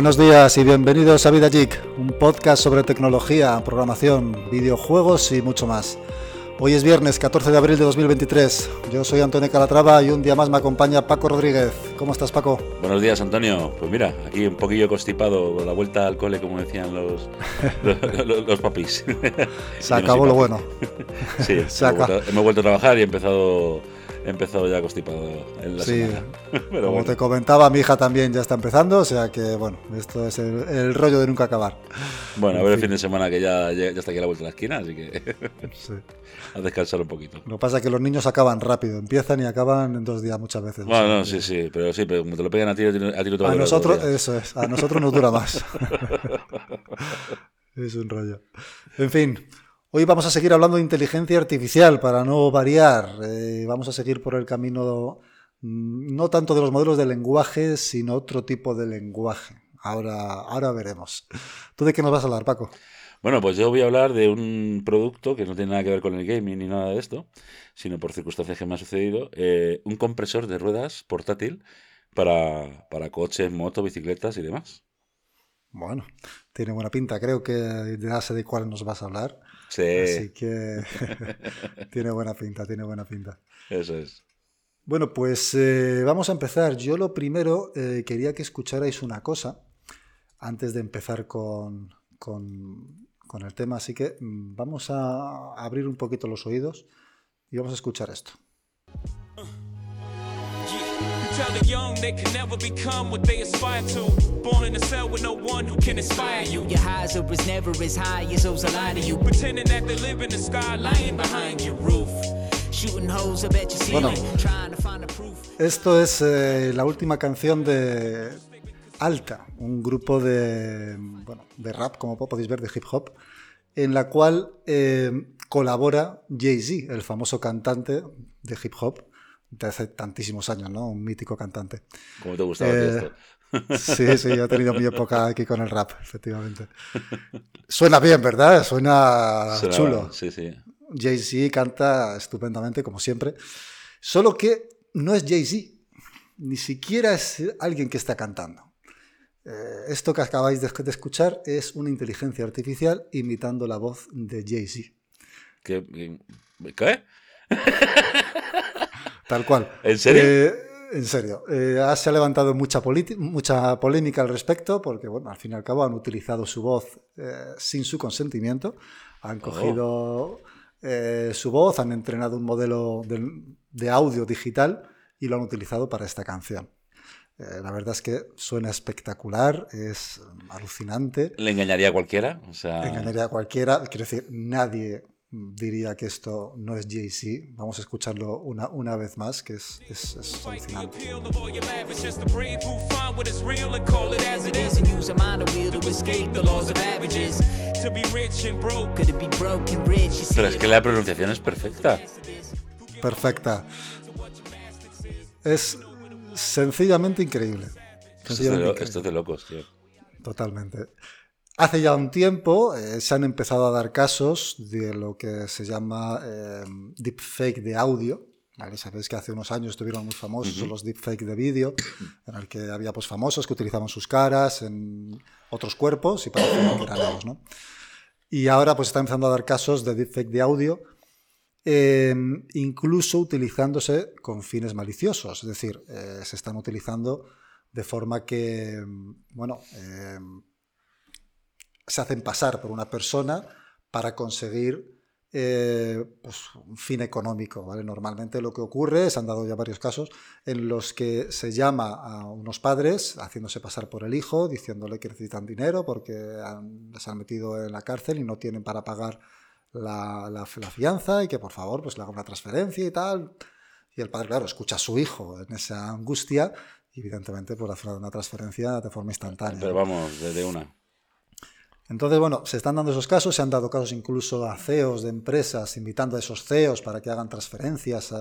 Buenos días y bienvenidos a Vida Geek, un podcast sobre tecnología, programación, videojuegos y mucho más. Hoy es viernes 14 de abril de 2023. Yo soy Antonio Calatrava y un día más me acompaña Paco Rodríguez. ¿Cómo estás, Paco? Buenos días, Antonio. Pues mira, aquí un poquillo constipado, la vuelta al cole, como decían los, los, papis. Se acabó lo bueno. sí, hemos, vuelto, hemos vuelto a trabajar y he empezado he empezado ya constipado en la sí, como te comentaba, mi hija también ya está empezando, o sea que bueno, esto es el, rollo de nunca acabar. Bueno, a ver el fin de semana que ya, ya, está aquí a la vuelta de la esquina, así que a descansar un poquito. Lo que pasa es que los niños acaban rápido, empiezan y acaban en dos días muchas veces. Bueno, no, sí, sí, pero sí, pero como te lo pegan a ti, a ti A nosotros, eso es, a nosotros nos dura más. es un rollo. En fin, Hoy vamos a seguir hablando de inteligencia artificial para no variar. Eh, vamos a seguir por el camino mm, no tanto de los modelos de lenguaje, sino otro tipo de lenguaje. Ahora, ahora veremos. ¿Tú de qué nos vas a hablar, Paco? Bueno, pues yo voy a hablar de un producto que no tiene nada que ver con el gaming ni nada de esto, sino por circunstancias que me ha sucedido, eh, un compresor de ruedas portátil para, para coches, motos, bicicletas y demás. Bueno, tiene buena pinta. Creo que ya sé de cuál nos vas a hablar. Sí. Así que tiene buena pinta, tiene buena pinta. Eso es. Bueno, pues eh, vamos a empezar. Yo lo primero eh, quería que escucharais una cosa antes de empezar con, con, con el tema, así que mm, vamos a abrir un poquito los oídos y vamos a escuchar esto. Tell the young they can never become what they aspire to. Born in a cell with no one who can inspire you. Your highs are as never as high as those that lie to you. Pretending that they live in the sky, lying behind your roof. Bueno, esto es eh, la última canción de Alta, un grupo de, bueno, de rap, como podéis ver, de hip hop, en la cual eh, colabora Jay-Z, el famoso cantante de hip hop, de hace tantísimos años, ¿no? Un mítico cantante. ¿Cómo te gustaba eh, esto? Sí, sí, yo he tenido mi época aquí con el rap, efectivamente. Suena bien, ¿verdad? Suena, chulo. Sí, sí. Jay-Z canta estupendamente, como siempre. Solo que no es Jay-Z, ni siquiera es alguien que está cantando. Eh, esto que acabáis de, de, escuchar es una inteligencia artificial imitando la voz de Jay-Z. ¿Qué? ¿Qué? Tal cual. ¿En serio? Eh, en serio. Eh, se ha levantado mucha, mucha polémica al respecto porque, bueno, al fin y al cabo han utilizado su voz eh, sin su consentimiento. Han oh. cogido su voz, han entrenado un modelo de, audio digital y lo han utilizado para esta canción. la verdad es que suena espectacular, es alucinante. ¿Le engañaría a cualquiera? O sea... engañaría a cualquiera. Quiero decir, nadie diría que esto no es Jay-Z. Vamos a escucharlo una, una vez más, que es, es, es alucinante. Pero es que la pronunciación es perfecta. Perfecta. Es sencillamente increíble. Esto es de, locos, tío. Totalmente. Hace ya un tiempo eh, se han empezado a dar casos de lo que se llama eh, deepfake de audio. Sabéis que hace unos años estuvieron muy famosos los deepfake de vídeo, en el que había pues, famosos que utilizaban sus caras en otros cuerpos y parecían que eran ellos. ¿no? Y ahora pues está empezando a dar casos de deepfake de audio, eh, incluso utilizándose con fines maliciosos. Es decir, se están utilizando de forma que, bueno, se hacen pasar por una persona para conseguir eh, pues, un fin económico. ¿vale? Normalmente lo que ocurre, se han dado ya varios casos, en los que se llama a unos padres haciéndose pasar por el hijo, diciéndole que necesitan dinero porque se han metido en la cárcel y no tienen para pagar la, fianza y que por favor pues le haga una transferencia y tal. Y el padre, claro, escucha a su hijo en esa angustia y evidentemente pues hace una transferencia de forma instantánea. Pero vamos, desde una. Entonces, bueno, se están dando esos casos, se han dado casos incluso a CEOs de empresas, invitando a esos CEOs para que hagan transferencias,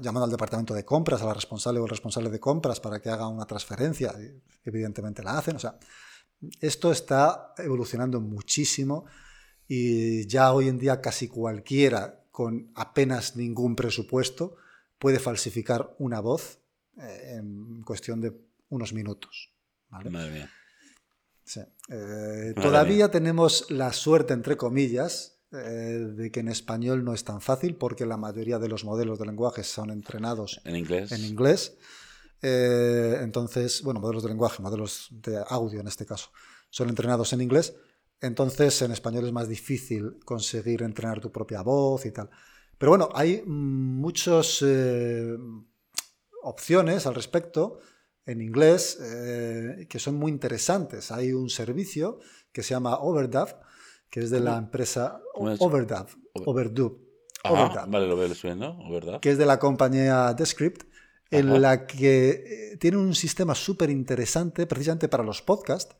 llamando al departamento de compras, a la responsable o el responsable de compras para que haga una transferencia. Evidentemente la hacen. O sea, esto está evolucionando muchísimo y ya hoy en día casi cualquiera con apenas ningún presupuesto puede falsificar una voz eh, en cuestión de unos minutos. ¿vale? Madre mía. Sí. Eh, todavía tenemos la suerte, entre comillas, eh, de que en español no es tan fácil porque la mayoría de los modelos de lenguaje son entrenados En inglés. en inglés. Eh, entonces, bueno, modelos de lenguaje, modelos de audio en este caso, son entrenados en inglés. Entonces, en español es más difícil conseguir entrenar tu propia voz y tal. Pero bueno, hay muchas opciones al respecto en inglés eh, que son muy interesantes. Hay un servicio que se llama Overdub, que es de la empresa ¿Cómo es? Overdub, Over- Overdub, Ajá, Overdub, vale, lo veo subiendo, ¿verdad? que es de la compañía Descript, en Ajá. la que eh, tiene un sistema súper interesante precisamente para los podcasts,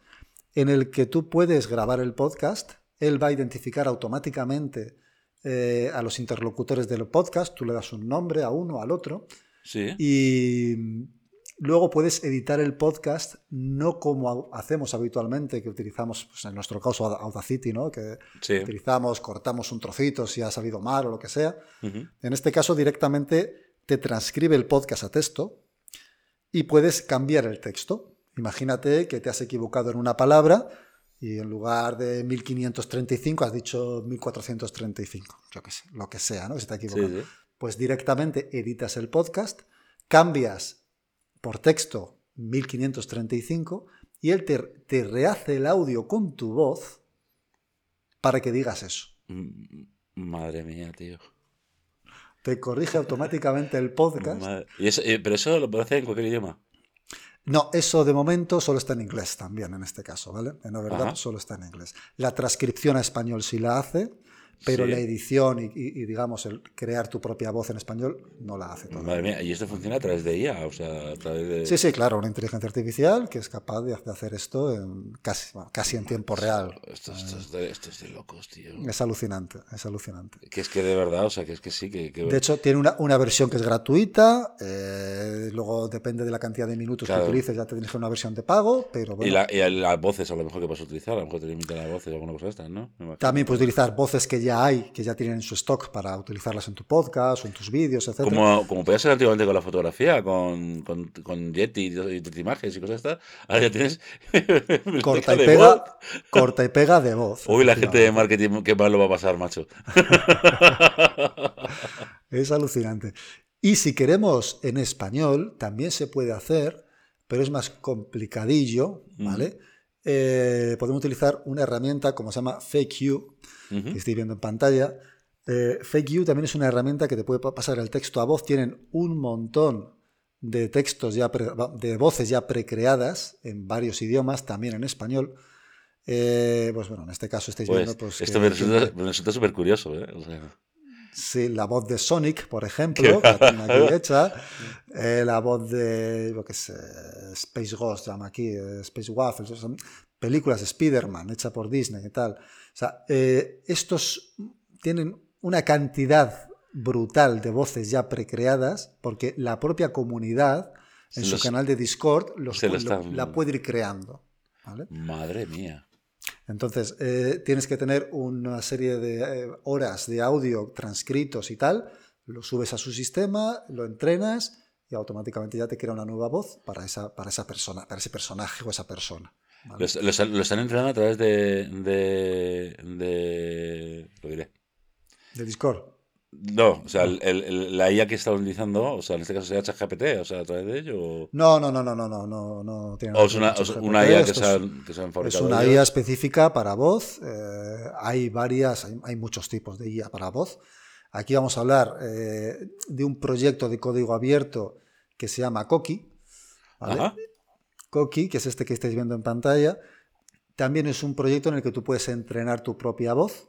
en el que tú puedes grabar el podcast, él va a identificar automáticamente eh, a los interlocutores del podcast, tú le das un nombre a uno, al otro, Sí. y luego puedes editar el podcast no como hacemos habitualmente, que utilizamos, pues en nuestro caso Aud- Audacity, ¿no? que Sí. utilizamos, cortamos un trocito si ha salido mal o lo que sea. En este caso directamente te transcribe el podcast a texto y puedes cambiar el texto. Imagínate que te has equivocado en una palabra y en lugar de 1535 has dicho 1435, yo qué sé, lo que sea, ¿no? Que se te Sí, equivocado sí. pues directamente editas el podcast, cambias por texto 1535 y él te, te rehace el audio con tu voz para que digas eso. Mm, Madre mía, tío. Te corrige automáticamente el podcast. Y eso, eh, pero eso lo puede hacer en cualquier idioma. No, eso de momento solo está en inglés también en este caso, ¿vale? En Overdub Ajá. solo está en inglés. La transcripción a español sí la hace, pero Sí. la edición y, y- y, digamos el crear tu propia voz en español no la hace todavía. Madre mía, y esto funciona a través de IA, o sea, a través de... Sí, sí, claro, una inteligencia artificial que es capaz de hacer esto en casi, bueno, casi en tiempo real. Esto, esto es de, esto es de locos, tío. Es alucinante, es alucinante. Que es que de verdad, o sea, que es que sí, que... que- De hecho, tiene una, una versión que es gratuita, eh, luego depende de la cantidad de minutos Claro. que utilices, ya te tienes una versión de pago, pero bueno, y, la- y las voces a lo mejor que puedes utilizar, a lo mejor te limitan las voces o alguna cosa de estas, ¿no? También puedes utilizar voces que ya hay, que ya tienen en su stock para utilizarlas en tu podcast o en tus vídeos, etc. Como, como podía ser antiguamente con la fotografía, con, con, con Yeti y y imágenes y cosas estas, ahora ya tienes... Corta y pega, voz. corta y pega de voz. Uy, la gente de marketing, qué mal lo va a pasar, macho. Es alucinante. Y si queremos en español, también se puede hacer, pero es más complicadillo, ¿vale? Eh, podemos utilizar una herramienta como se llama FakeU, Ujú. que estoy viendo en pantalla. Eh, FakeU también es una herramienta que te puede pa- pasar el texto a voz. Tienen un montón de textos ya, pre- de voces ya precreadas en varios idiomas, también en español. Eh, pues bueno, en este caso estáis Pues, viendo pues, esto que me resulta, tiene- me resulta súper curioso, ¿eh? O sea, Sí, la voz de Sonic, por ejemplo, que la aquí hecha. Eh, la voz de, yo qué sé, Space Ghost, llama aquí, eh, Space Waffles. Son películas de Spider-Man, hecha por Disney y tal. O sea, eh, estos tienen una cantidad brutal de voces ya precreadas, porque la propia comunidad en su canal de Discord los lo lo- la puede ir creando. ¿vale? madre mía. Entonces, eh, tienes que tener una serie de eh, horas de audio transcritos y tal, lo subes a su sistema, lo entrenas y automáticamente ya te crea una nueva voz para esa, para esa persona, para ese personaje o esa persona. ¿vale? Lo, est- lo están- lo están entrenando a través de, de, de- Lo diré. De Discord. No, o sea, el- el- la IA que están utilizando, o sea, en este caso sería ChatGPT, o sea, a través de ello. O, No, no, no, no, no, no, no, no tiene o es una, o es una IA que se, es- han, que se han Es fabricado. una ellos. IA específica para voz. eh, hay varias, hay, hay muchos tipos de IA para voz. Aquí vamos a hablar eh, de un proyecto de código abierto que se llama Coqui. ¿vale? Ajá. Coqui, que es este que estáis viendo en pantalla, también es un proyecto en el que tú puedes entrenar tu propia voz,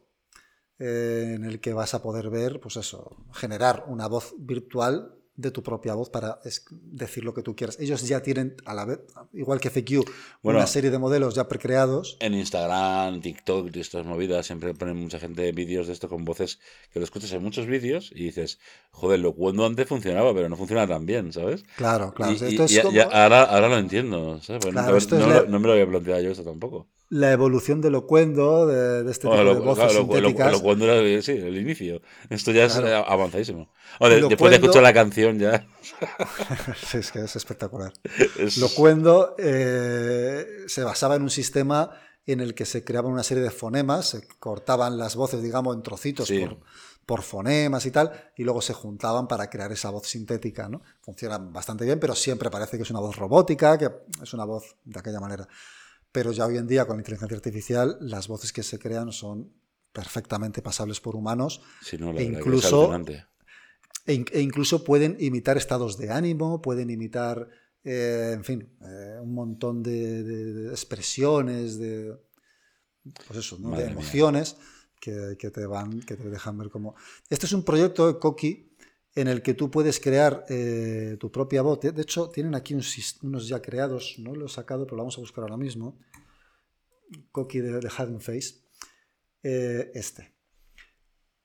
eh, en el que vas a poder ver, pues eso, generar una voz virtual de tu propia voz para decir lo que tú quieras. Ellos ya tienen, a la vez, igual que FQ, Bueno. una serie de modelos ya precreados. En Instagram, TikTok y estas movidas siempre ponen mucha gente vídeos de esto con voces que lo escuchas en muchos vídeos y dices, joder, lo cuando antes funcionaba, pero no funciona tan bien, ¿sabes? Claro, claro. Y- y- esto es y- como- y ahora, ahora lo entiendo, ¿sabes? Porque Claro, nunca- esto es no, no me lo había planteado yo esto tampoco. La evolución de Locuendo, de, de este tipo Bueno, de voces claro, sintéticas. lo cuando era sí, el inicio. Esto ya es Claro. eh, avanzadísimo. O de- después de escuchar la canción ya. Sí, es que es espectacular. es- Locuendo eh, se basaba en un sistema en el que se creaban una serie de fonemas, se cortaban las voces, digamos, en trocitos Sí. por, por fonemas y tal, y luego se juntaban para crear esa voz sintética. ¿no? Funciona bastante bien, pero siempre parece que es una voz robótica, que es una voz de aquella manera. Pero ya hoy en día, con la inteligencia artificial, las voces que se crean son perfectamente pasables por humanos Sí, no, la e incluso- e, e incluso pueden imitar estados de ánimo, pueden imitar, eh, en fin, eh, un montón de, de- de expresiones, de, pues eso, ¿no? de emociones que, que te van, que te dejan ver cómo. Este es un proyecto de Coqui en el que tú puedes crear eh, tu propia voz. De hecho, tienen aquí un unos ya creados, no lo he sacado, pero lo vamos a buscar ahora mismo. Coqui de, de Face. Eh, este.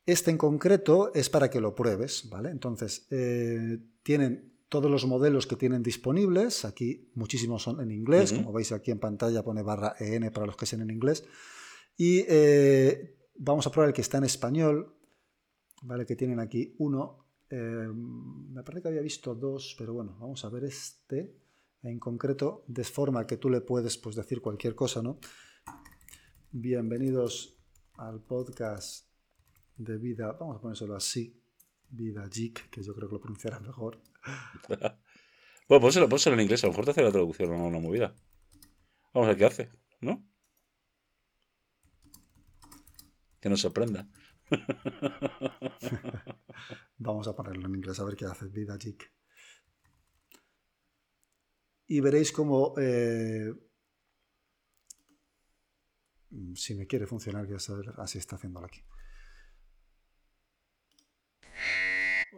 Este en concreto es para que lo pruebes, ¿vale? Entonces, eh, tienen todos los modelos que tienen disponibles, aquí muchísimos son en inglés, como veis aquí en pantalla pone barra EN para los que sean en inglés, y vamos a probar el que está en español, ¿vale? Que tienen aquí uno, eh, me parece que había visto dos, pero bueno, vamos a ver este en concreto, de forma que tú le puedes pues, decir cualquier cosa, ¿no? Bienvenidos al podcast de vida, vamos a ponérselo así, Vida Geek, que yo creo que lo pronunciará mejor. Bueno, pónselo, pónselo en inglés. A lo mejor te hace la traducción o una movida. Vamos a ver qué hace, ¿no? Que nos sorprenda. Vamos a ponerlo en inglés a ver qué hace Vida Geek. Y veréis cómo, eh, si me quiere funcionar, que saber, así está haciéndolo aquí.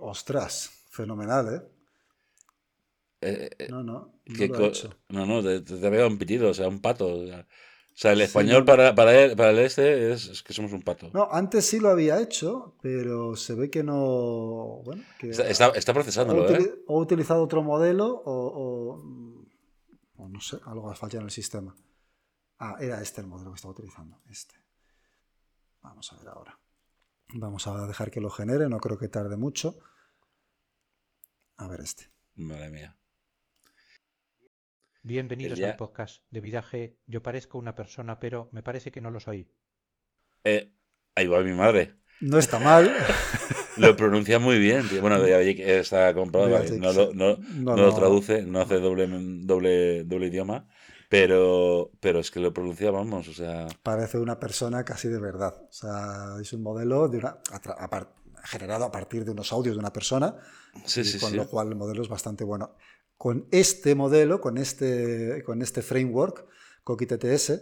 Ostras, fenomenal, ¿eh? Eh, eh, No, no, no ¿qué lo hecho. no, no, te, te veo un pitido, o sea, un pato. O sea, o sea, el español para, para, él- para el este es, es que somos un pato. No, antes sí lo había hecho, pero se ve que no. Bueno, que Está, está, está o, procesándolo, utili- ¿eh? o ha utilizado otro modelo o, o- o no sé, algo ha fallado en el sistema. Ah, era este el modelo que estaba utilizando. Este. Vamos a ver ahora. Vamos a dejar que lo genere, no creo que tarde mucho. A ver este. Madre mía. Bienvenidos Ya. al podcast de Vidaje. Yo parezco una persona, pero me parece que no lo soy. Eh, ahí va mi madre. No está mal. Lo pronuncia muy bien, tío. Bueno, de está comprobado, vale, no, lo, sí. no, No, no lo no. traduce, no hace doble, doble, doble idioma, pero, pero es que lo pronuncia, vamos, o sea, Parece una persona casi de verdad. O sea, es un modelo de una, a tra- a par- generado a partir de unos audios de una persona. sí, y sí, con sí. lo cual el modelo es bastante bueno. Con este modelo, con este, con este framework, Coqui TTS,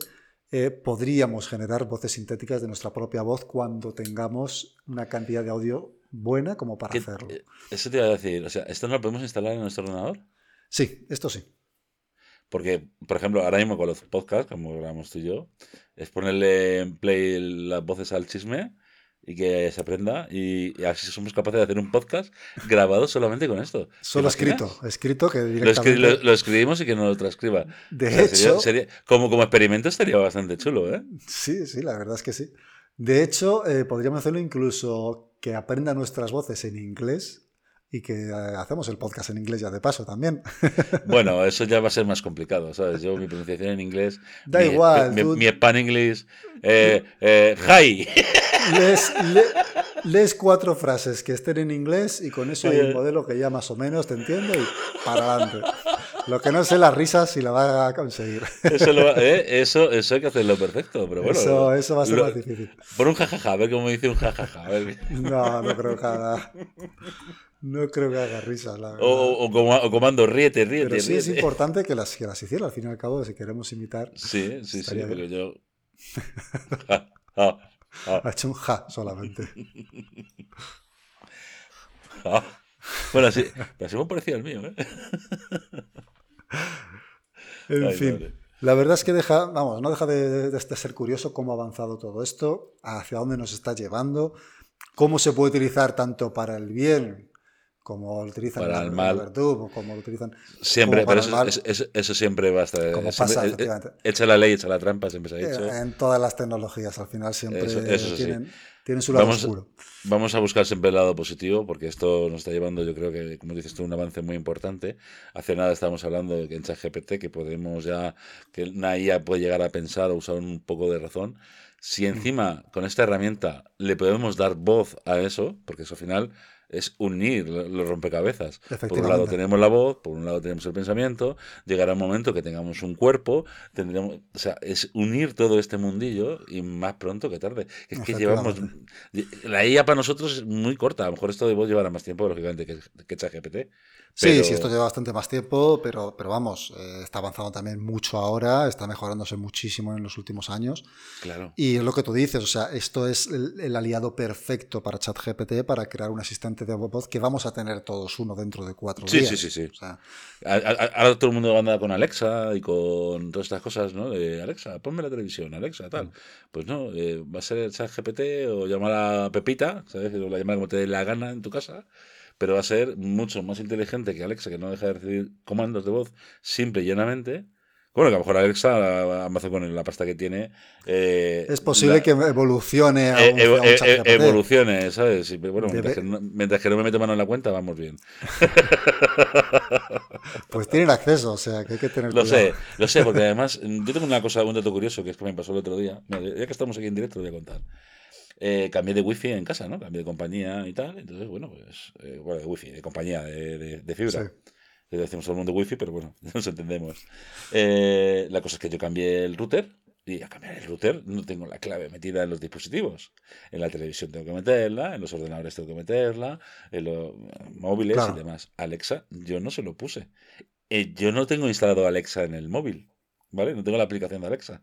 eh, podríamos generar voces sintéticas de nuestra propia voz cuando tengamos una cantidad de audio buena como para ¿Qué- hacerlo. eh, Eso te iba a decir, o sea, ¿esto no lo podemos instalar en nuestro ordenador? Sí, esto sí. Porque, por ejemplo, ahora mismo con los podcasts, como grabamos tú y yo, es ponerle en play las voces al chisme y que se aprenda y, y así somos capaces de hacer un podcast grabado solamente con esto. ¿Te Solo escrito, escrito que Lo, escri- directamente... lo- lo escribimos y que nos lo transcriba. de O sea, hecho, sería- sería- como, como experimento estaría bastante chulo, ¿eh? sí, sí, la verdad es que sí. De hecho, eh, podríamos hacerlo incluso que aprenda nuestras voces en inglés y que eh, hacemos el podcast en inglés ya de paso también. Bueno, eso ya va a ser más complicado, ¿sabes? Yo, mi pronunciación en inglés. Da mi, igual, Mi, tú- mi span English. Eh, eh, hi. lees, le- lees cuatro frases que estén en inglés y con eso hay un Eh. modelo que ya más o menos te entiende y para adelante. Lo que no sé la risa si la va a conseguir. Eso, lo- eh, eso, eso hay que hacerlo perfecto, pero bueno. eso, eso va a ser lo- más difícil. Pon un jajaja, a ver cómo dice un jajaja. a ver. No, no creo que haga, no creo que haga risas, la verdad. O, o, o comando, ríete, ríete, Pero sí es importante que las, que las hiciera, al fin y al cabo, si queremos imitar. Sí, sí, sí, bien. yo. Ja, ja, ja, Ha hecho un ja solamente. Bueno, sí, pero se me ha parecido al mío, ¿eh? En Ay, fin, madre. la verdad es que deja, vamos, no deja de, de- de ser curioso cómo ha avanzado todo esto, hacia dónde nos está llevando, cómo se puede utilizar tanto para el bien como lo utilizan Para el mal. Verdugo, como lo utilizan Siempre, como para pero el eso, mal. eso- eso- siempre va a estar. Como pasa, efectivamente. eh, echa la ley, echa la trampa, siempre se ha dicho. En todas las tecnologías al final siempre Eso- eso sí. tienen, tienen su lado Vamos- oscuro. Vamos a buscar siempre el lado positivo, porque esto nos está llevando, yo creo que, como dices tú, un avance muy importante. Hace nada estábamos hablando de que en ChatGPT, que podemos ya, que una IA puede llegar a pensar o usar un poco de razón. Si Mm. encima con esta herramienta le podemos dar voz a eso, porque eso al final es unir lo- los rompecabezas. Por un lado tenemos la voz, por un lado tenemos el pensamiento, llegará un momento que tengamos un cuerpo, tendremos, o sea, es unir todo este mundillo y más pronto que tarde. Es que llevamos, la IA para nosotros es muy corta, a lo mejor esto de voz llevará más tiempo, lógicamente, que, que ChatGPT. Sí, pero- sí, esto lleva bastante más tiempo, pero, pero vamos, eh, está avanzando también mucho ahora, está mejorándose muchísimo en los últimos años. Claro. Y es lo que tú dices, o sea, esto es el, el aliado perfecto para ChatGPT para crear un asistente de voz que vamos a tener todos uno dentro de cuatro Sí, días. sí, sí, sí. O sea, Ahora todo el mundo anda con Alexa y con todas estas cosas, ¿no? De Alexa, ponme la televisión, Alexa, tal. Pues no, eh, va a ser el chat GPT o llamar a Pepita, ¿sabes? O la llamar como te dé la gana en tu casa, pero va a ser mucho más inteligente que Alexa, que no deja de recibir comandos de voz simple y llanamente. Bueno, que a lo mejor Alexa, Amazon con la pasta que tiene... eh, es posible la- que evolucione a eh, un, evo- a un eh, evolucione, ¿sabes? Y, bueno, mientras, que no, mientras que no me mete mano en la cuenta, vamos bien. Pues tienen acceso, o sea, que hay que tener Lo cuidado. sé, lo sé, porque además yo tengo una cosa, un dato curioso que es que me pasó el otro día. Mira, ya que estamos aquí en directo, lo voy a contar. Eh, cambié de wifi en casa, ¿no? Cambié de compañía y tal. Entonces, bueno, pues, eh, bueno, de wifi, de compañía, de, de- de fibra. Sí. Le decimos todo el mundo wifi, pero bueno, nos entendemos. Eh, la cosa es que yo cambié el router y a cambiar el router no tengo la clave metida en los dispositivos. En la televisión tengo que meterla, en los ordenadores tengo que meterla, en los móviles Claro. y demás. Alexa, yo no se lo puse. Eh, yo no tengo instalado Alexa en el móvil, ¿vale? No tengo la aplicación de Alexa.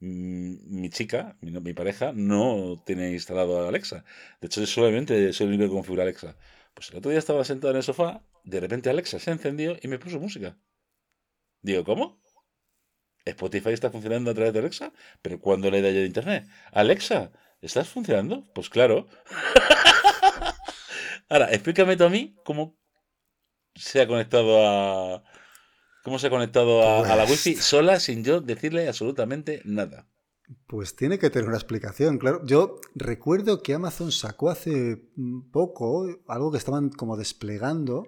Mm, Mi chica, mi, pareja, no tiene instalado Alexa. De hecho, solamente soy el único que configura Alexa. Pues el otro día estaba sentado en el sofá, de repente Alexa se encendió y me puso música. Digo, ¿cómo? Spotify está funcionando a través de Alexa, pero cuando le da yo de internet, Alexa, ¿estás funcionando? Pues claro. Ahora, explícame tú a mí cómo se ha conectado a. ¿Cómo se ha conectado a, a la Pues- wifi sola sin yo decirle absolutamente nada? Pues tiene que tener una explicación, claro. Yo recuerdo que Amazon sacó hace mm, poco algo que estaban como desplegando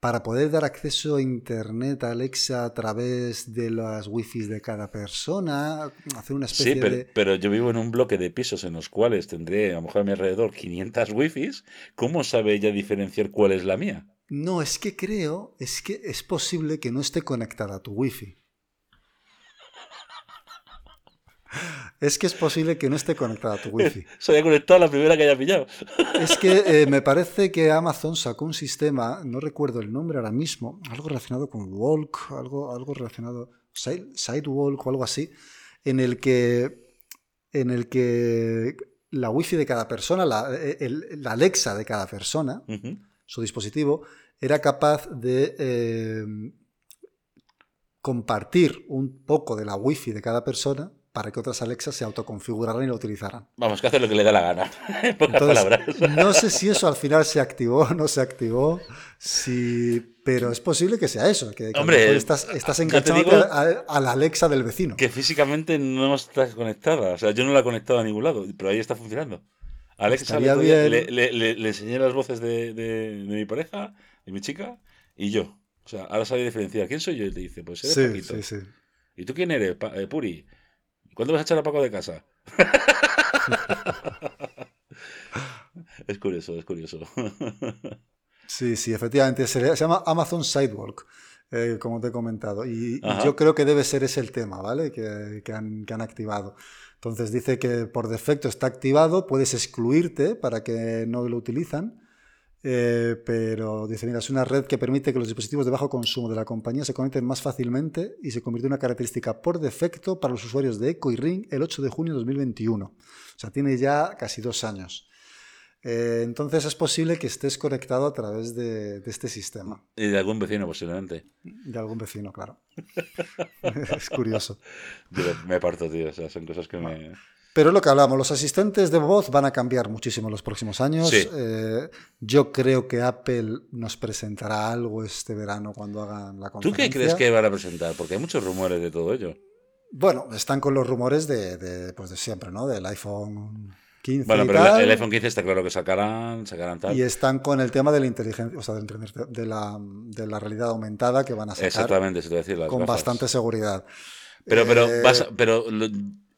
para poder dar acceso a Internet a Alexa a través de las wifis de cada persona, hacer una especie Sí, pero, de... pero yo vivo en un bloque de pisos en los cuales tendré a lo mejor a mi alrededor 500 wifis. ¿Cómo sabe ella diferenciar cuál es la mía? No, es que creo, es que es posible que no esté conectada a tu wifi. Es que es posible que no esté conectada a tu wifi. Se había conectado a la primera que haya pillado. Es que eh, me parece que Amazon sacó un sistema, no recuerdo el nombre ahora mismo, algo relacionado con Walk, algo, algo relacionado, Side- Sidewalk o algo así, en el que, en el que la wifi de cada persona, la, eh, el- Alexa de cada persona, su dispositivo, era capaz de eh, compartir un poco de la wifi de cada persona para que otras Alexas se autoconfiguraran y lo utilizaran. Vamos, que hace lo que le da la gana. En pocas Entonces, palabras. no sé si eso al final se activó o no se activó, si... pero es posible que sea eso, que, Hombre, estás, estás enganchado a, a la Alexa del vecino. Que físicamente no está conectada. O sea, yo no la he conectado a ningún lado, pero ahí está funcionando. Alexa le, Estaría podía- bien. le, le- le- le enseñé las voces de, de- de mi pareja, mi chica, y yo. O sea, ahora sabe diferenciar. ¿Quién soy yo? Y te dice, pues eres Sí, Paquito. sí, sí. ¿Y tú quién eres? Pa- eh, Puri. ¿Cuándo vas a echar a Paco de casa? es curioso, es curioso. Sí, sí, efectivamente. Se, llama Amazon Sidewalk, eh, como te he comentado. Y, y yo creo que debe ser ese el tema, ¿vale? Que, que han, que han activado. Entonces dice que por defecto está activado, puedes excluirte para que no lo utilizan. Eh, pero dice, mira, es una red que permite que los dispositivos de bajo consumo de la compañía se conecten más fácilmente y se convirtió en una característica por defecto para los usuarios de Echo y Ring el 8 de junio de 2021. O sea, tiene ya casi dos años. Eh, entonces es posible que estés conectado a través de, de este sistema, y de algún vecino posiblemente. de algún vecino, claro. es curioso. Yo me parto, tío. O sea, son cosas que me... Pero lo que hablamos, los asistentes de voz van a cambiar muchísimo en los próximos años. Sí. Eh, yo creo que Apple nos presentará algo este verano cuando hagan la ¿Tú conferencia. qué crees que van a presentar? Porque hay muchos rumores de todo ello. Bueno, están con los rumores de, de, pues de siempre, ¿no? Del iPhone 15 Bueno, pero tal. el iPhone 15 está claro que sacarán, sacarán tal. Y están con el tema de la inteligencia, o sea, de, la- de la, de la realidad aumentada que van a sacar Exactamente, se te voy a decir las con gafas. bastante seguridad. Pero, pero, Eh, vas pero lo-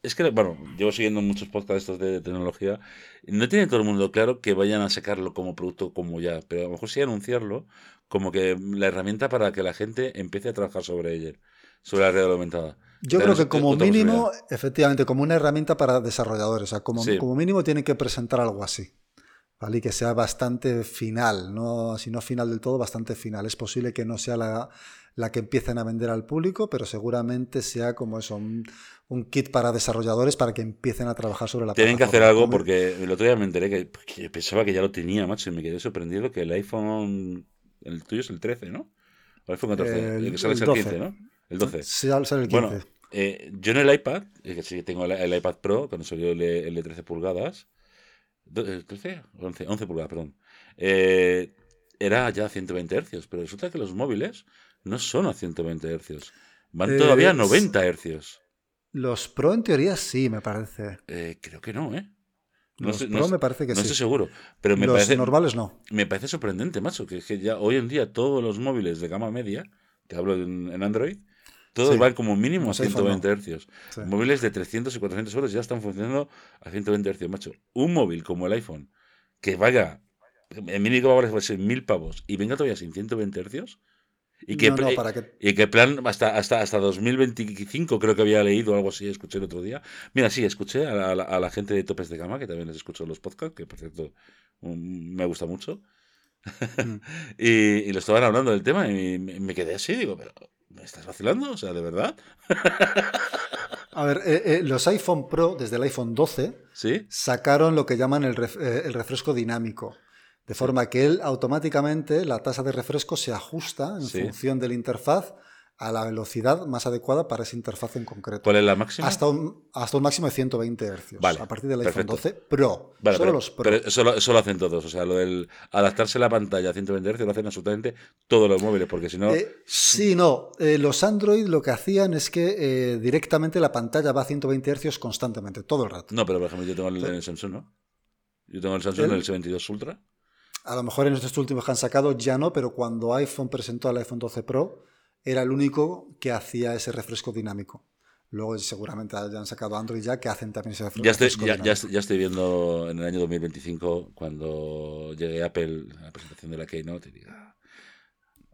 es que, bueno, llevo siguiendo muchos podcasts estos de tecnología. No tiene todo el mundo claro que vayan a sacarlo como producto como ya, pero a lo mejor sí anunciarlo como que la herramienta para que la gente empiece a trabajar sobre ella, sobre la realidad aumentada. Yo creo que como mínimo, efectivamente, como una herramienta para desarrolladores, o sea, como, Sí. como mínimo tienen que presentar algo así. ¿Vale? Y que sea bastante final, no, si no final del todo, bastante final. Es posible que no sea la, la que empiecen a vender al público, pero seguramente sea como eso, un, un kit para desarrolladores para que empiecen a trabajar sobre la Tienen que hacer algo porque el otro día me enteré que, que pensaba que ya lo tenía, macho, y me quedé sorprendido que el iPhone, el tuyo es el 13, ¿no? O el iPhone 14, el, El- que sale el el 12. 15, ¿no? El 12. Sí, sale el 15. Bueno, eh, yo en el iPad, eh, que sí que tengo el, iPad Pro, cuando salió el, de- el de 13 pulgadas, do- eh, ¿13? 11, 11 pulgadas, perdón, eh, era ya a 120 hercios, pero resulta que los móviles no son a 120 hercios, van Eh, todavía a s- 90 hercios. Los Pro en teoría sí, me parece. Eh, creo que no, ¿eh? No Los sé- Pro no me parece que no sí. estoy seguro, pero me los parece, normales no. me parece sorprendente, macho, que, es que ya hoy en día todos los móviles de gama media, te hablo en, en Android, todos Sí. van como mínimo a Los iPhone no. 120 hercios. Sí. Móviles de 300 y 400 euros ya están funcionando a 120 hercios, macho. Un móvil como el iPhone, que vaya, en mínimo va a valer mil pavos y venga todavía sin 120 hercios, y que, No, para que y que plan hasta, hasta, hasta 2025 creo que había leído algo así, escuché el otro día. Mira, sí, escuché a la, a gente de Topes de Gama, que también les escucho en los podcasts, que por cierto me gusta mucho. Mm. y, y lo estaban hablando del tema y me, me quedé así, digo, pero ¿me estás vacilando? O sea, ¿de verdad? A ver, eh, eh, los iPhone Pro, desde el iPhone 12, ¿Sí? sacaron lo que llaman el, ref- eh, el refresco dinámico. De forma que él automáticamente, la tasa de refresco se ajusta en Sí. función de la interfaz a la velocidad más adecuada para esa interfaz en concreto. ¿Cuál es la máxima? Hasta un, hasta un máximo de 120 Hz. Vale, a partir del iPhone perfecto. 12 Pro. Vale, solo pero, los Pro. pero eso, lo, eso lo hacen todos. O sea, lo del adaptarse la pantalla a 120 Hz lo hacen absolutamente todos los móviles, porque si no. Eh, sí, no. Eh, los Android lo que hacían es que eh, directamente la pantalla va a 120 Hz constantemente, todo el rato. No, pero por ejemplo, yo tengo el, el Samsung, ¿no? Yo tengo el Samsung, ¿El? el S22 Ultra. A lo mejor en estos últimos que han sacado ya no, pero cuando iPhone presentó el iPhone 12 Pro, era el único que hacía ese refresco dinámico. Luego seguramente ya han sacado Android ya que hacen también ese refresco, Ya estoy, ya, estoy- ya estoy viendo en el año 2025, cuando llegue Apple a la presentación de la Keynote, y diga,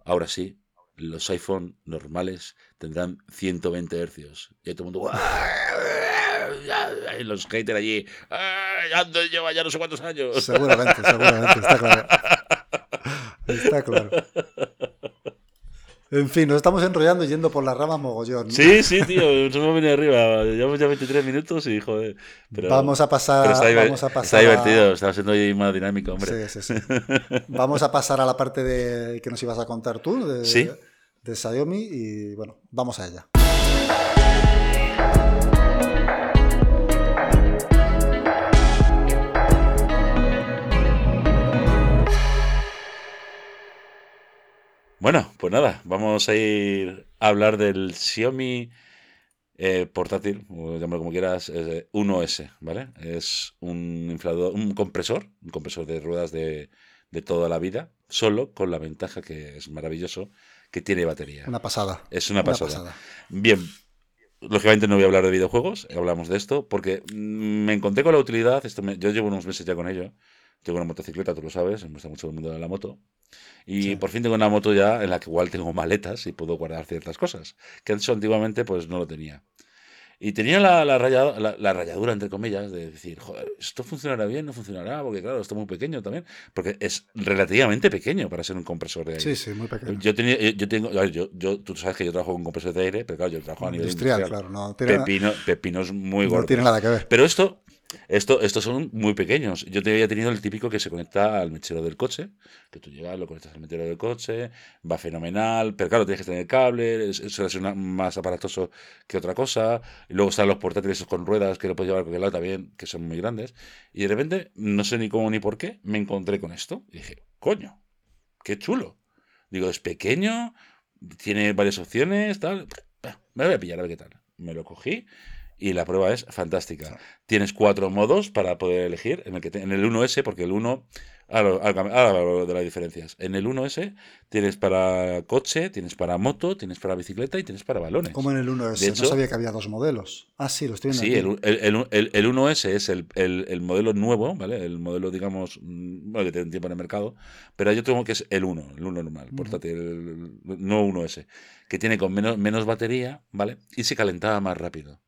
ahora sí, los iPhone normales tendrán 120 hercios. Y hay todo el mundo. Y los haters allí, "Ay, Ando lleva ya no sé cuántos años. Seguramente, seguramente, está claro. Está claro. En fin, nos estamos enrollando y yendo por la rama mogollón. Sí, sí, tío, nos hemos venido arriba. Llevamos ya 23 minutos y joder. Pero, vamos a pasar, está, vamos a está pasar a- divertido, está siendo más dinámico, hombre. Sí, sí, sí. Vamos a pasar a la parte de que nos ibas a contar tú de, Sí. de Xiaomi y bueno, vamos a ella. Bueno, pues nada, vamos a ir a hablar del Xiaomi eh, portátil, o llámalo como quieras, eh, 1S, ¿vale? Es un inflador, un compresor, un compresor de ruedas de, de toda la vida, solo con la ventaja que es maravilloso, que tiene batería. Una pasada. es una Una pasada. pasada. Bien, lógicamente no voy a hablar de videojuegos, hablamos de esto, porque mm, me encontré con la utilidad, esto me- yo llevo unos meses ya con ello, tengo una motocicleta, tú lo sabes, me gusta mucho el mundo de la moto, y Sí. por fin tengo una moto ya en la que igual tengo maletas y puedo guardar ciertas cosas, que eso antiguamente pues no lo tenía. Y tenía la, la, raya- la- la rayadura, entre comillas, de decir, joder, ¿esto funcionará bien? ¿No funcionará? Porque claro, esto es muy pequeño también, porque es relativamente pequeño para ser un compresor de aire. Sí, sí, muy pequeño. Yo, tenía, yo tengo, yo, yo, tú sabes que yo trabajo con compresores de aire, pero claro, yo trabajo a nivel Industrial, industrial. claro. No tiene, Pepino, pepinos muy no gordos. tiene nada que ver. Pero esto Esto, estos son muy pequeños. Yo te había tenido el típico que se conecta al mechero del coche, que tú llegas, lo conectas al mechero del coche, va fenomenal, pero claro, tienes que tener cable, eso es más aparatoso que otra cosa. Y luego están los portátiles con ruedas que lo puedes llevar a cualquier lado también, que son muy grandes. Y de repente, no sé ni cómo ni por qué, me encontré con esto. Y dije, coño, qué chulo. Digo, es pequeño, tiene varias opciones, tal. Me voy a pillar a ver qué tal. Me lo cogí y la prueba es fantástica. Tienes cuatro modos para poder elegir. En el, que en el 1S, porque el 1. Ahora, lo de las diferencias. En el 1S tienes para coche, tienes para moto, tienes para bicicleta y tienes para balones. Como en el 1S, no sabía que había dos modelos. Ah, sí, lo estoy viendo. Sí, el, el, el, 1S es el, modelo nuevo, ¿vale? El modelo, digamos, mm, bueno, que tiene tiempo en el mercado. Pero hay otro que es el 1, el 1 normal, portátil, no 1S, que tiene con menos, menos batería, ¿vale? Y se calentaba más rápido.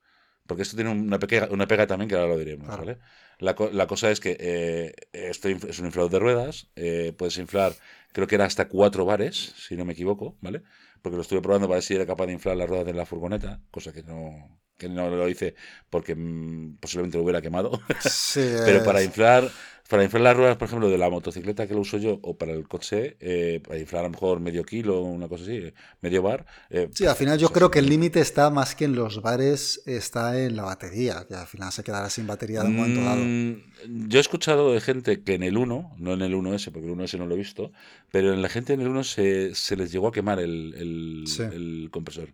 Porque esto tiene una, pega, una pega también que ahora lo diremos, ¿vale? La, la, cosa es que eh, esto es un inflador de ruedas, eh, puedes inflar, creo que era hasta cuatro bares, si no me equivoco, ¿vale? Porque lo estuve probando para ver si era capaz de inflar las ruedas de la furgoneta, cosa que no, que no lo hice porque mm, posiblemente lo hubiera quemado. Pero para inflar para inflar las ruedas, por ejemplo, de la motocicleta que lo uso yo o para el coche, eh, para inflar a lo mejor medio kilo, una cosa así, medio bar. Eh, sí, al final yo pues creo que el límite está más que en los bares, está en la batería, que al final se quedará sin batería de un momento dado. Mm, yo he escuchado de gente que en el 1, no en el 1S, porque el 1S no lo he visto, pero en la gente en el 1 se, se les llegó a quemar el, el compresor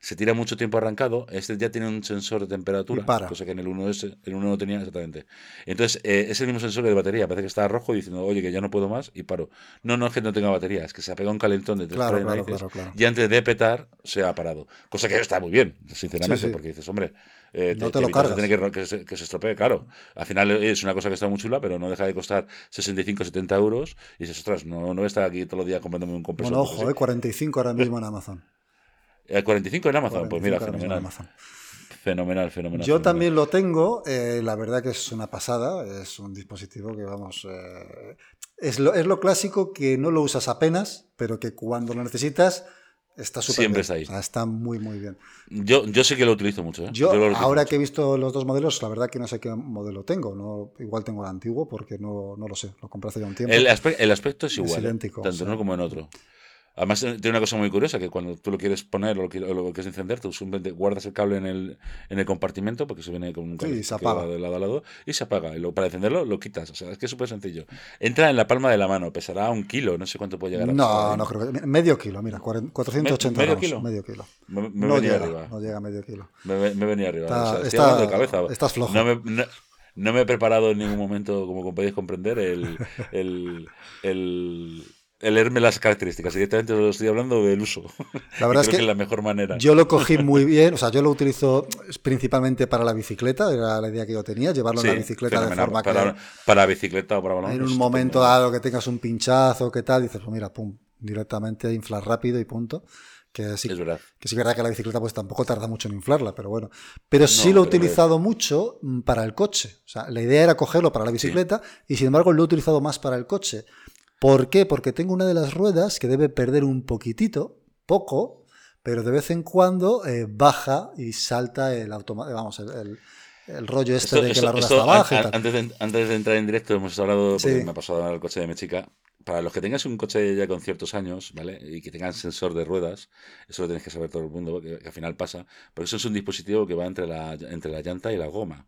se tira mucho tiempo arrancado, este ya tiene un sensor de temperatura, cosa que en el 1S, el 1 no tenía exactamente. Entonces, eh, es el mismo sensor de batería, parece que está rojo diciendo, oye, que ya no puedo más y paro. No, no es que no tenga batería, es que se ha pegado un calentón de tres claro, y antes de petar se ha parado. Cosa que está muy bien, sinceramente, porque dices, hombre, eh, no te, lo cargas. que, se, que, se, estropee, claro. Al final es una cosa que está muy chula, pero no deja de costar 65, 70 euros. Y dices, ostras, no, no estar aquí todos los días comprándome un compresor. Bueno, ojo, eh, 45 ahora mismo en Amazon. ¿El 45 en Amazon? pues mira, fenomenal. Fenomenal, fenomenal. Yo también lo tengo, eh, la verdad que es una pasada, es un dispositivo que vamos... Eh, es, lo, es lo clásico que no lo usas apenas, pero que cuando lo necesitas está súper Siempre está ahí. está muy, muy bien. Yo, yo sí que lo utilizo mucho. ¿eh? Yo, ahora que he visto los dos modelos, la verdad que no sé qué modelo tengo. No, igual tengo el antiguo porque no, no lo sé. Lo compré hace ya un tiempo. El, el aspecto es igual. Es idéntico. Tanto en uno como en otro. Además, eh, tiene una cosa muy curiosa, que cuando tú lo quieres poner o lo, quieres encender, tú simplemente guardas el cable en el, en el compartimento, porque se viene con un cable sí, se apaga. de lado a lado, y se apaga. Y para encenderlo, lo quitas. O sea, es que es súper sencillo. Entra en la palma de la mano, pesará un kilo, no sé cuánto puede llegar a No, no creo que... Medio kilo, mira, 480 ¿Medio Kilo? Medio kilo. Me, no llega, arriba. No llega a medio kilo. Me, me venía arriba. Está, está, de cabeza. Estás flojo. No me, no, me he preparado en ningún momento, como podéis comprender, el el leerme las características, directamente lo estoy hablando del uso. La verdad es que, es la mejor manera. Yo lo cogí muy bien, o sea, yo lo utilizo principalmente para la bicicleta, era la idea que yo tenía, llevarlo en la bicicleta de forma para, que... Para bicicleta o para balón. En un momento dado que tengas un pinchazo, que tal, dices, pues mira, pum, directamente inflar rápido y punto. Que sí, es verdad. que sí es verdad que la bicicleta pues tampoco tarda mucho en inflarla, pero bueno. Pero sí lo he utilizado mucho mm, para el coche. O sea, la idea era cogerlo para la bicicleta y sin embargo lo he utilizado más para el coche. ¿Por qué? Porque tengo una de las ruedas que debe perder un poquitito, poco, pero de vez en cuando eh, baja y salta el automático, vamos, el, rollo este de que la rueda está baja. antes, de, antes de entrar en directo hemos hablado, porque me ha pasado el coche de mi chica, para los que tengas un coche ya con ciertos años, ¿vale? Y que tengan sensor de ruedas, eso lo tienes que saber todo el mundo, que, al final pasa, porque eso es un dispositivo que va entre la, entre la llanta y la goma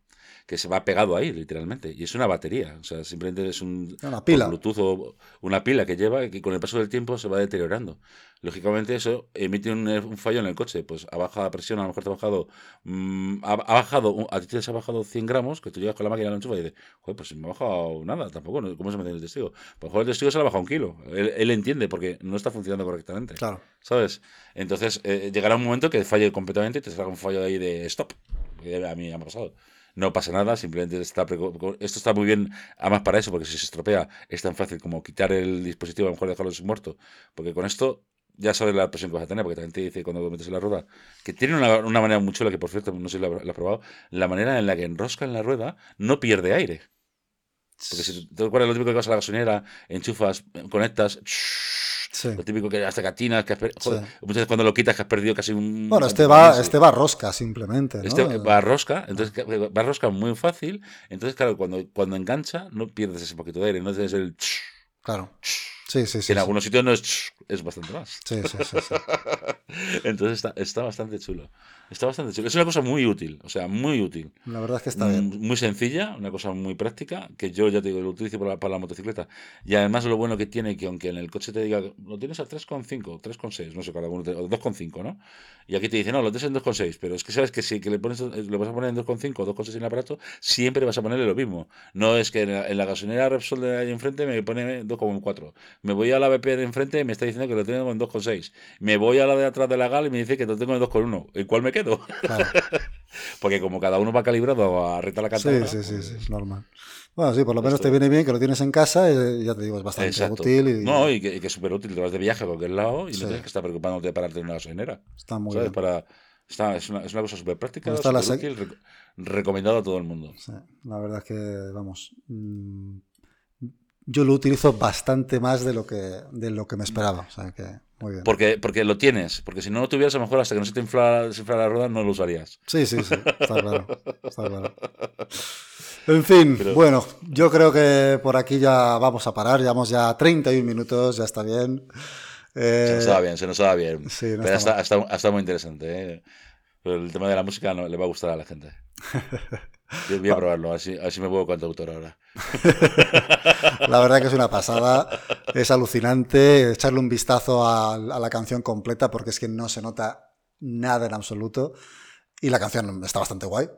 que se va pegado ahí, literalmente. Y es una batería, o sea, simplemente es un una pila. Bluetooth o una pila que lleva y que con el paso del tiempo se va deteriorando. Lógicamente eso emite un, fallo en el coche, pues ha bajado la presión, a lo mejor te ha bajado, mm, ha, bajado, a ti te ha bajado 100 gramos, que tú llegas con la máquina la enchufa y dices, joder, pues me ha bajado nada, tampoco, ¿cómo se mete el testigo? Pues a mejor el testigo se le ha bajado un kilo, él, entiende porque no está funcionando correctamente. Claro. ¿Sabes? Entonces eh, llegará un momento que falle completamente y te salga un fallo ahí de stop, que a mí me ha pasado no pasa nada, simplemente está esto está muy bien, además para eso, porque si se estropea es tan fácil como quitar el dispositivo, a lo mejor dejarlo muerto, porque con esto ya sabes la presión que vas a tener, porque también te dice cuando metes en la rueda, que tiene una, manera muy chula, que por cierto, no sé si la, has probado, la manera en la que enrosca en la rueda no pierde aire. Porque si te acuerdas lo típico que vas a la gasolinera, enchufas, conectas, Sí. lo típico que hasta gatinas, que has per- joder, Sí. muchas veces cuando lo quitas que has perdido casi un... Bueno, este va, este va rosca simplemente, ¿no? Este va a rosca, entonces que- va rosca muy fácil, entonces claro, cuando, cuando engancha no pierdes ese poquito de aire, no tienes el... Claro. Sí, sí, que sí. en algunos sitios no es... es bastante más. Sí, sí, sí, sí. Entonces está, está bastante chulo. Está bastante chulo. Es una cosa muy útil, o sea, muy útil. La verdad es que está bien. Mm, Muy sencilla, una cosa muy práctica, que yo ya te digo, lo utilizo para la, para la motocicleta. Y además lo bueno que tiene, que aunque en el coche te diga, lo tienes a 3,5, 3,6, no sé, cada uno, te- o 2,5, ¿no? Y aquí te dice, no, lo tienes en 2,6, pero es que sabes que si que le pones, lo vas a poner en 2,5 o 2,6 en el aparato, siempre vas a ponerle lo mismo. No es que en la, en la gasolinera Repsol de ahí enfrente me pone 2,4. Me voy a la BP de enfrente y me está diciendo que lo tengo en 2,6. Me voy a la de atrás de la GAL y me dice que lo tengo en 2,1. ¿En cuál me quedo? Claro. Porque como cada uno va calibrado a reta la Sí, cantidad. sí, sí, sí, es normal. Bueno, sí, por lo menos Esto- te viene bien que lo tienes en casa, y ya te digo, es bastante Exacto. útil y No, y que, y que es súper útil. Te vas de viaje a cualquier lado y Sí. no tienes que estar preocupándote de pararte en una gasolinera. está muy ¿Sabes? bien. Para, está, es, una, es una cosa súper práctica, súper útil, rec- recomendado a todo el mundo. Sí, la verdad es que, vamos, mm, yo lo utilizo bastante más de lo que, de lo que me esperaba. O sea que, muy bien. Porque, porque lo tienes, porque si no lo tuvieras, a lo mejor hasta que no se te infla, se infla la rueda no lo usarías. Sí, sí, sí, está claro. Está claro. En fin, Pero- bueno, yo creo que por aquí ya vamos a parar. Llevamos ya 31 minutos, ya está bien. Eh, Se nos daba bien, se nos daba bien. sí, no Pero está está, está, está muy interesante. ¿eh? Pero el tema de la música no, le va a gustar a la gente. Yo voy a probarlo, a ver si, a ver si me puedo cantautor ahora. La verdad que es una pasada, es alucinante echarle un vistazo a, a la canción completa porque es que no se nota nada en absoluto y la canción está bastante guay.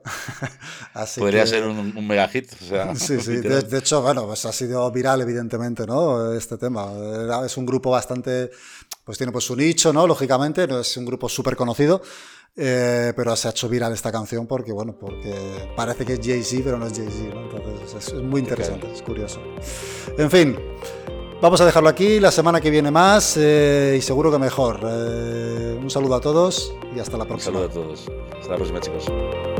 Así Podría que- ser un, un mega hit. O sea, Sí, sí, de, de hecho, bueno, pues ha sido viral evidentemente, ¿no? Este tema. Era- Es un grupo bastante, pues tiene pues su nicho, ¿no? Lógicamente, no es un grupo súper conocido, eh, pero se ha hecho viral esta canción porque, bueno, porque parece que es Jay-Z, pero no es Jay-Z, ¿no? Entonces es, es muy interesante, es curioso. En fin, vamos a dejarlo aquí, la semana que viene más eh, y seguro que mejor. Eh, un saludo a todos y hasta la Un próxima. saludo a todos. Hasta la próxima, chicos.